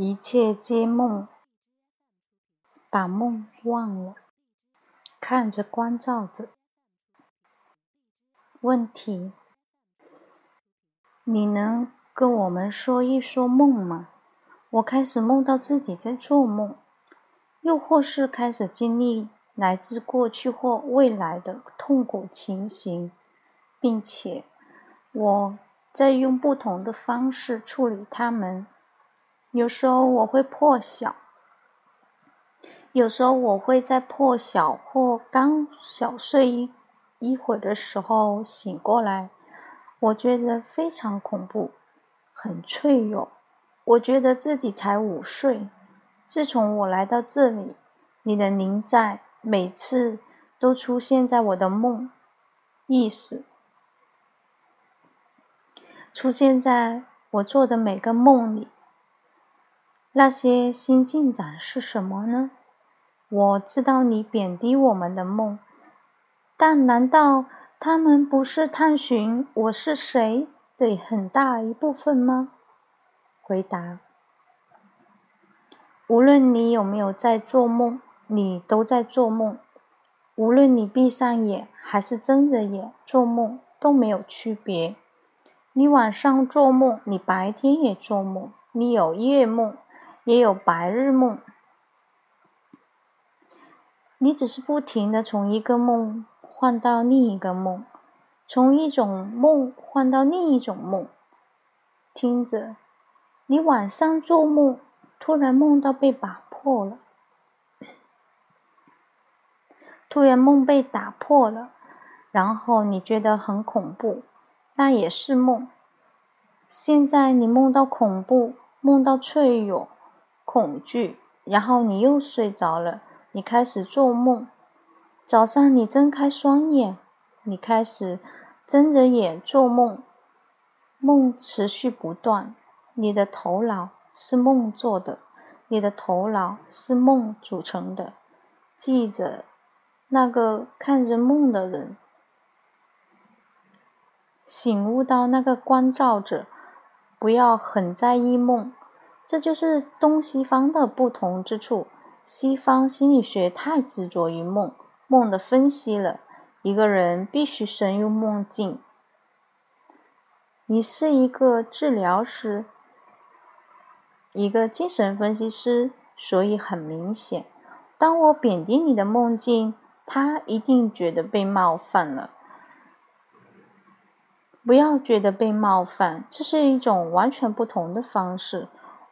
一切皆梦，把梦忘了，看着关照着。问题：你能跟我们说一说梦吗？我开始梦到自己在做梦，又或是开始经历来自过去或未来的痛苦情形，并且我在用不同的方式处理它们。有时候我会破晓，有时候我会在破晓或刚小睡一一会儿的时候醒过来，我觉得非常恐怖，很脆弱。我觉得自己才五岁。自从我来到这里，你的灵在每次都出现在我的梦意识，出现在我做的每个梦里。那些新进展是什么呢？我知道你贬低我们的梦，但难道他们不是探寻我是谁的很大一部分吗？回答：无论你有没有在做梦，你都在做梦。无论你闭上眼还是睁着眼做梦，都没有区别。你晚上做梦，你白天也做梦。你有夜梦，也有白日梦。你只是不停的从一个梦换到另一个梦，从一种梦换到另一种梦。听着。你晚上做梦，突然梦到被打破了，突然梦被打破了，然后你觉得很恐怖，那也是梦。现在你梦到恐怖，梦到脆弱、恐惧，然后你又睡着了，你开始做梦。早上你睁开双眼，你开始睁着眼做梦，梦持续不断。你的头脑是梦做的，你的头脑是梦组成的。记着，那个看着梦的人，醒悟到那个关照者，不要很在意梦。这就是东西方的不同之处。西方心理学太执着于梦，梦的分析了。一个人必须深入梦境。你是一个治疗师。一个精神分析师，所以很明显，当我贬低你的梦境，他一定觉得被冒犯了。不要觉得被冒犯，这是一种完全不同的方式。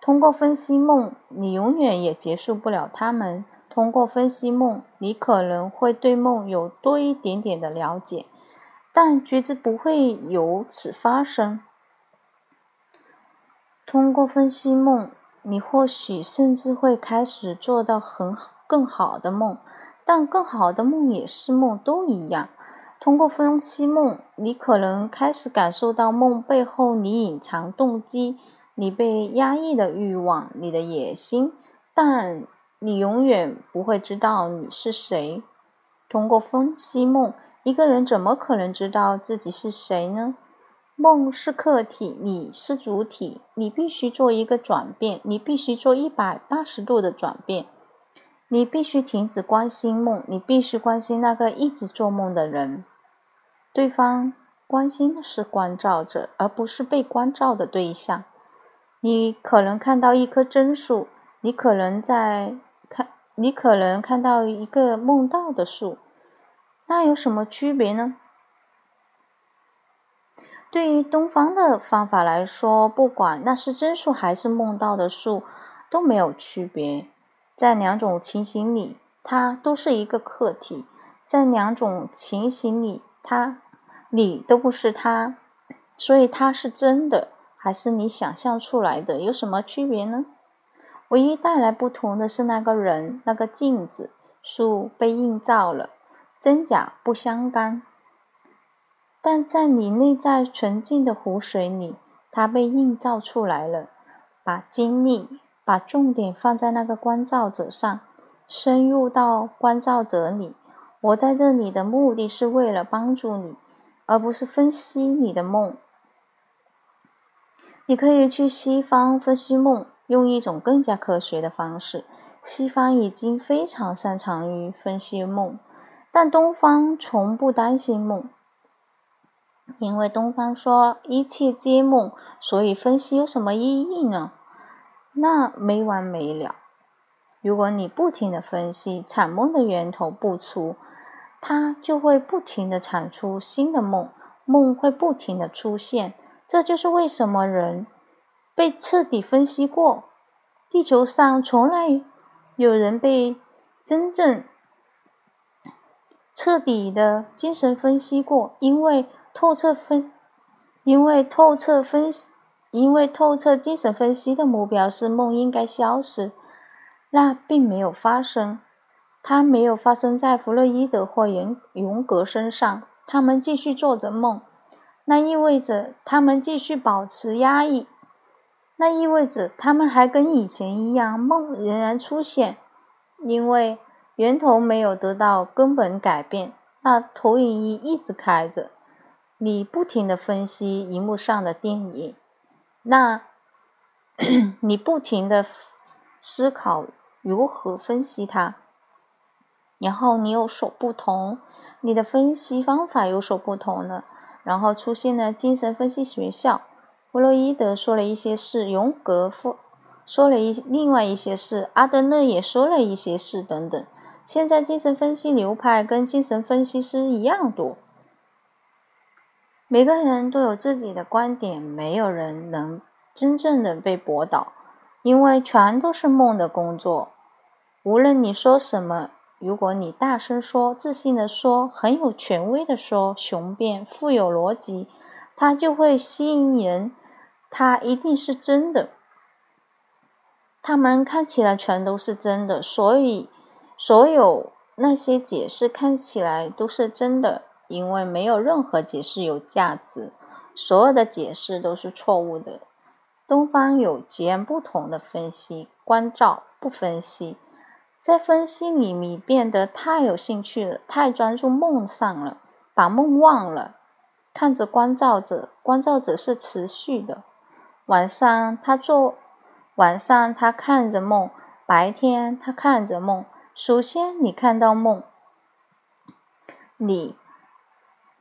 通过分析梦，你永远也结束不了他们。通过分析梦，你可能会对梦有多一点点的了解，但觉知不会由此发生。通过分析梦，你或许甚至会开始做到很、更好的梦，但更好的梦也是梦，都一样。通过分析梦，你可能开始感受到梦背后你隐藏动机、你被压抑的欲望、你的野心，但你永远不会知道你是谁。通过分析梦，一个人怎么可能知道自己是谁呢？梦是客体，你是主体，你必须做一个转变，你必须做一百八十度的转变，你必须停止关心梦，你必须关心那个一直做梦的人。对方关心的是关照者，而不是被关照的对象。你可能看到一棵真树，你可能在看，你可能看到一个梦到的树，那有什么区别呢？对于东方的方法来说，不管那是真树还是梦到的树，都没有区别。在两种情形里，它都是一个客体；在两种情形里，它你都不是它，所以它是真的还是你想象出来的，有什么区别呢？唯一带来不同的是那个人，那个镜子，树被映照了，真假不相干。但在你内在纯净的湖水里，它被映照出来了。把精力、把重点放在那个关照者上，深入到关照者里。我在这里的目的是为了帮助你，而不是分析你的梦。你可以去西方分析梦，用一种更加科学的方式。西方已经非常擅长于分析梦，但东方从不担心梦，因为东方说一切皆梦，所以分析有什么意义呢？那没完没了。如果你不停的分析产梦的源头不出，它就会不停的产出新的梦，梦会不停的出现。这就是为什么人被彻底分析过，地球上从来。有人被真正彻底的精神分析过，因为透彻分，因为透彻分析，因为透彻精神分析的目标是梦应该消失，那并没有发生，它没有发生在弗洛伊德或荣荣格身上，他们继续做着梦，那意味着他们继续保持压抑。那意味着他们还跟以前一样，梦仍然出现，因为源头没有得到根本改变。那投影仪一直开着，你不停的分析荧幕上的电影，那 你不停的思考如何分析它，然后你有所不同，你的分析方法有所不同了，然后出现了精神分析学校。弗洛伊德说了一些事，荣格说说了一另外一些事，阿德勒也说了一些事，等等。现在精神分析流派跟精神分析师一样多，每个人都有自己的观点，没有人能真正的被驳倒，因为全都是梦的工作。无论你说什么，如果你大声说、自信的说、很有权威的说、雄辩、富有逻辑，它就会吸引人。它一定是真的，他们看起来全都是真的，所以所有那些解释看起来都是真的，因为没有任何解释有价值，所有的解释都是错误的。东方有截然不同的分析，关照不分析，在分析里你变得太有兴趣了，太专注梦上了，把梦忘了，看着关照者，关照者是持续的。晚上他做，晚上他看着梦，白天他看着梦。首先你看到梦，你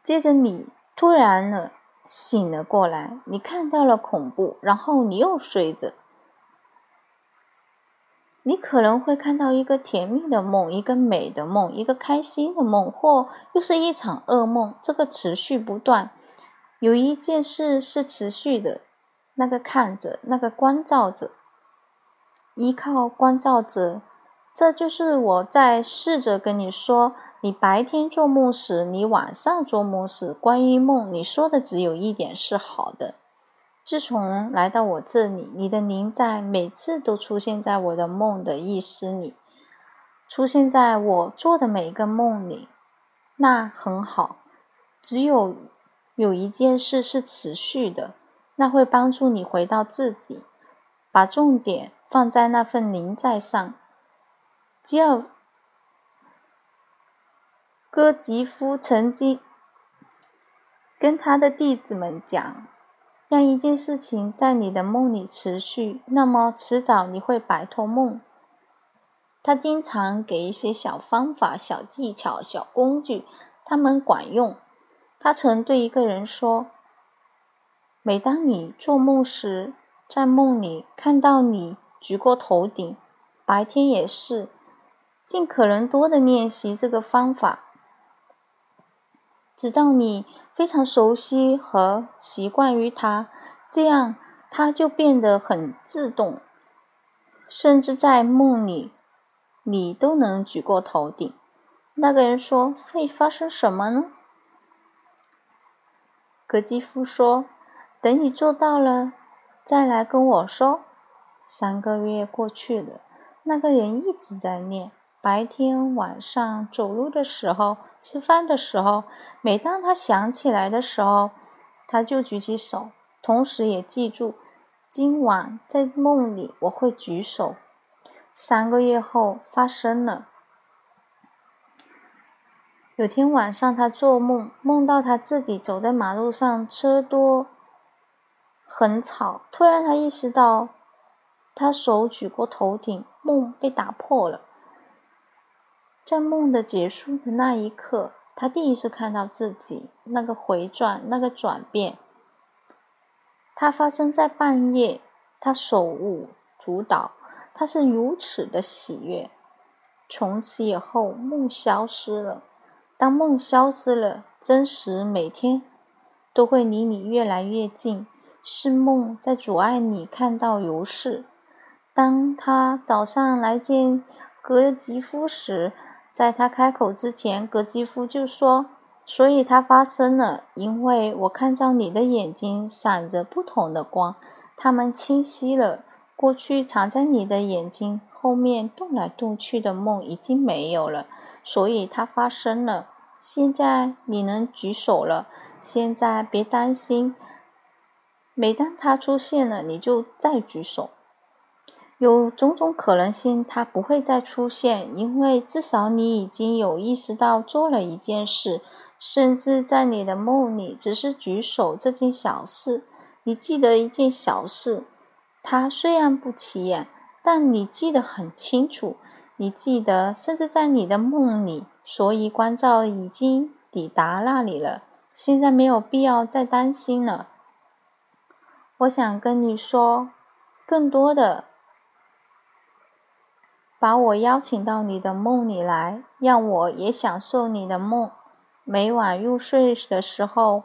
接着你突然了醒了过来，你看到了恐怖，然后你又睡着。你可能会看到一个甜蜜的梦，一个美的梦，一个开心的梦，或又是一场噩梦。这个持续不断，有一件事是持续的。那个看着，那个关照着，依靠关照着，这就是我在试着跟你说：你白天做梦时，你晚上做梦时，关于梦，你说的只有一点是好的。自从来到我这里，你的灵在每次都出现在我的梦的意识里，出现在我做的每一个梦里，那很好。只有有一件事是持续的。那会帮助你回到自己，把重点放在那份灵在上。吉尔戈吉夫曾经跟他的弟子们讲：让一件事情在你的梦里持续，那么迟早你会摆脱梦。他经常给一些小方法、小技巧、小工具，他们管用。他曾对一个人说。每当你做梦时，在梦里看到你举过头顶，白天也是，尽可能多的练习这个方法，直到你非常熟悉和习惯于它，这样它就变得很自动，甚至在梦里你都能举过头顶。那个人说：“会发生什么呢？”格基夫说。等你做到了，再来跟我说。三个月过去了，那个人一直在念，白天、晚上走路的时候、吃饭的时候，每当他想起来的时候，他就举起手，同时也记住，今晚在梦里我会举手。三个月后发生了，有天晚上他做梦，梦到他自己走在马路上，车多。很吵。突然，他意识到他手举过头顶，梦被打破了。在梦的结束的那一刻，他第一次看到自己那个回转，那个转变。它发生在半夜，他手舞足蹈，他是如此的喜悦。从此以后，梦消失了。当梦消失了，真实每天都会离你越来越近。是梦在阻碍你看到如是。当他早上来见格吉夫时，在他开口之前，格基夫就说：“所以它发生了，因为我看到你的眼睛闪着不同的光，它们清晰了。过去藏在你的眼睛后面动来动去的梦已经没有了，所以它发生了。现在你能举手了。现在别担心，每当它出现了，你就再举手。”有种种可能性，它不会再出现，因为至少你已经有意识到做了一件事，甚至在你的梦里只是举手这件小事。你记得一件小事，它虽然不起眼，但你记得很清楚。你记得，甚至在你的梦里，所以关照已经抵达那里了。现在没有必要再担心了。我想跟你说，更多的。把我邀请到你的梦里来，让我也享受你的梦。每晚入睡的时候，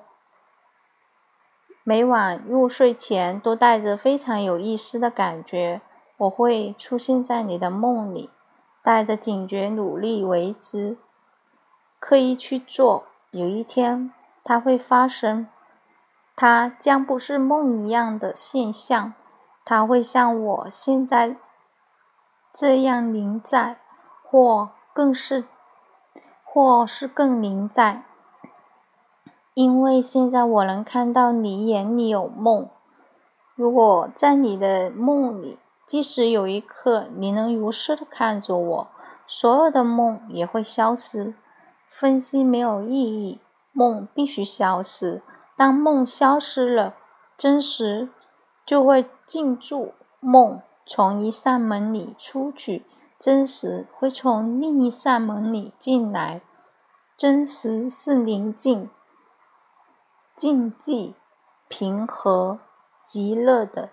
每晚入睡前都带着非常有意思的感觉。我会出现在你的梦里，带着警觉努力为之，刻意去做。有一天，它会发生。它将不是梦一样的现象，它会像我现在。这样临在，或更是，或是更临在，因为现在我能看到你眼里有梦。如果在你的梦里，即使有一刻你能如实的看着我，所有的梦也会消失。分析没有意义，梦必须消失。当梦消失了，真实就会进驻梦。从一扇门里出去，真实会从另一扇门里进来。真实是宁静、静寂、平和、极乐的。